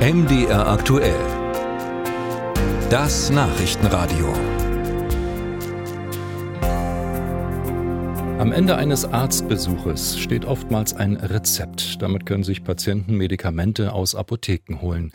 MDR aktuell. Das Nachrichtenradio. Am Ende eines Arztbesuches steht oftmals ein Rezept. Damit können sich Patienten Medikamente aus Apotheken holen.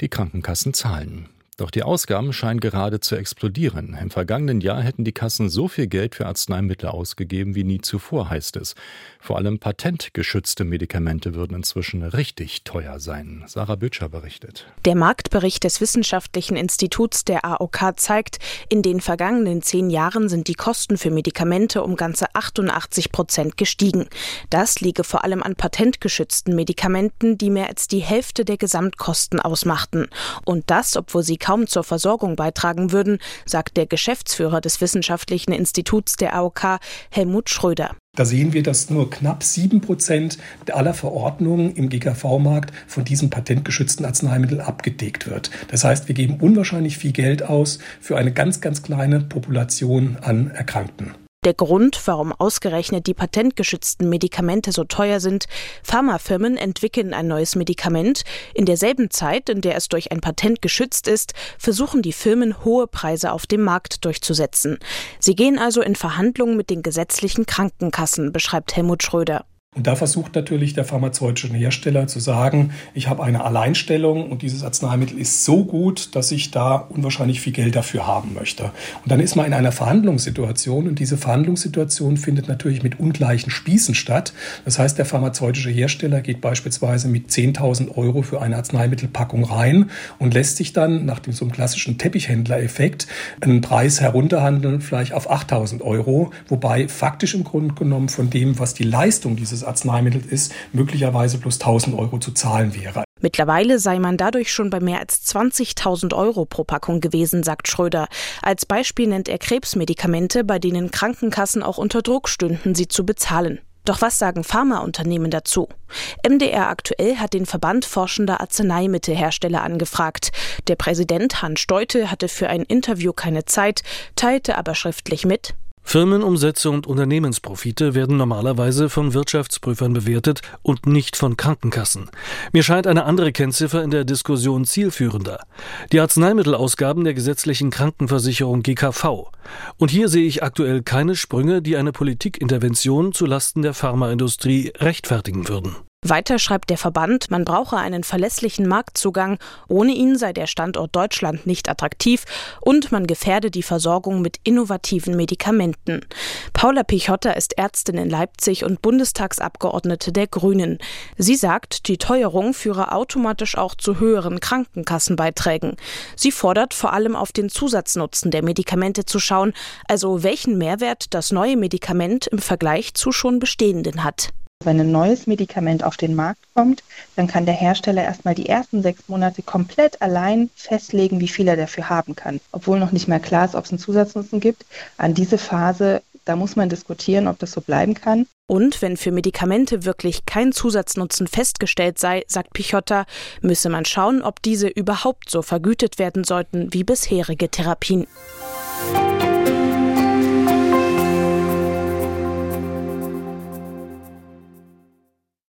Die Krankenkassen zahlen. Doch die Ausgaben scheinen gerade zu explodieren. Im vergangenen Jahr hätten die Kassen so viel Geld für Arzneimittel ausgegeben wie nie zuvor, heißt es. Vor allem patentgeschützte Medikamente würden inzwischen richtig teuer sein. Sarah Bütscher berichtet. Der Marktbericht des Wissenschaftlichen Instituts der AOK zeigt, in den vergangenen zehn Jahren sind die Kosten für Medikamente um ganze 88 Prozent gestiegen. Das liege vor allem an patentgeschützten Medikamenten, die mehr als die Hälfte der Gesamtkosten ausmachten. Und das, obwohl sie kaum zur Versorgung beitragen würden, sagt der Geschäftsführer des Wissenschaftlichen Instituts der AOK, Helmut Schröder. Da sehen wir, dass nur knapp sieben Prozent aller Verordnungen im GKV-Markt von diesem patentgeschützten Arzneimittel abgedeckt wird. Das heißt, wir geben unwahrscheinlich viel Geld aus für eine ganz, ganz kleine Population an Erkrankten. Der Grund, warum ausgerechnet die patentgeschützten Medikamente so teuer sind, Pharmafirmen entwickeln ein neues Medikament. In derselben Zeit, in der es durch ein Patent geschützt ist, versuchen die Firmen hohe Preise auf dem Markt durchzusetzen. Sie gehen also in Verhandlungen mit den gesetzlichen Krankenkassen, beschreibt Helmut Schröder. Und da versucht natürlich der pharmazeutische Hersteller zu sagen, ich habe eine Alleinstellung und dieses Arzneimittel ist so gut, dass ich da unwahrscheinlich viel Geld dafür haben möchte. Und dann ist man in einer Verhandlungssituation und diese Verhandlungssituation findet natürlich mit ungleichen Spießen statt. Das heißt, der pharmazeutische Hersteller geht beispielsweise mit 10.000 Euro für eine Arzneimittelpackung rein und lässt sich dann nach dem so einem klassischen Teppichhändler-Effekt einen Preis herunterhandeln, vielleicht auf 8.000 Euro, wobei faktisch im Grunde genommen von dem, was die Leistung dieses Arzneimittel ist, möglicherweise plus 1000 Euro zu zahlen wäre. Mittlerweile sei man dadurch schon bei mehr als 20.000 Euro pro Packung gewesen, sagt Schröder. Als Beispiel nennt er Krebsmedikamente, bei denen Krankenkassen auch unter Druck stünden, sie zu bezahlen. Doch was sagen Pharmaunternehmen dazu? MDR aktuell hat den Verband forschender Arzneimittelhersteller angefragt. Der Präsident Hans Steute hatte für ein Interview keine Zeit, teilte aber schriftlich mit, Firmenumsätze und Unternehmensprofite werden normalerweise von Wirtschaftsprüfern bewertet und nicht von Krankenkassen. Mir scheint eine andere Kennziffer in der Diskussion zielführender. Die Arzneimittelausgaben der gesetzlichen Krankenversicherung GKV. Und hier sehe ich aktuell keine Sprünge, die eine Politikintervention zulasten der Pharmaindustrie rechtfertigen würden. Weiter schreibt der Verband, man brauche einen verlässlichen Marktzugang, ohne ihn sei der Standort Deutschland nicht attraktiv und man gefährde die Versorgung mit innovativen Medikamenten. Paula Pichotta ist Ärztin in Leipzig und Bundestagsabgeordnete der Grünen. Sie sagt, die Teuerung führe automatisch auch zu höheren Krankenkassenbeiträgen. Sie fordert vor allem auf den Zusatznutzen der Medikamente zu schauen, also welchen Mehrwert das neue Medikament im Vergleich zu schon bestehenden hat. Wenn ein neues Medikament auf den Markt kommt, dann kann der Hersteller erstmal die ersten sechs Monate komplett allein festlegen, wie viel er dafür haben kann. Obwohl noch nicht mehr klar ist, ob es einen Zusatznutzen gibt. An diese Phase, da muss man diskutieren, ob das so bleiben kann. Und wenn für Medikamente wirklich kein Zusatznutzen festgestellt sei, sagt Pichotta, müsse man schauen, ob diese überhaupt so vergütet werden sollten wie bisherige Therapien.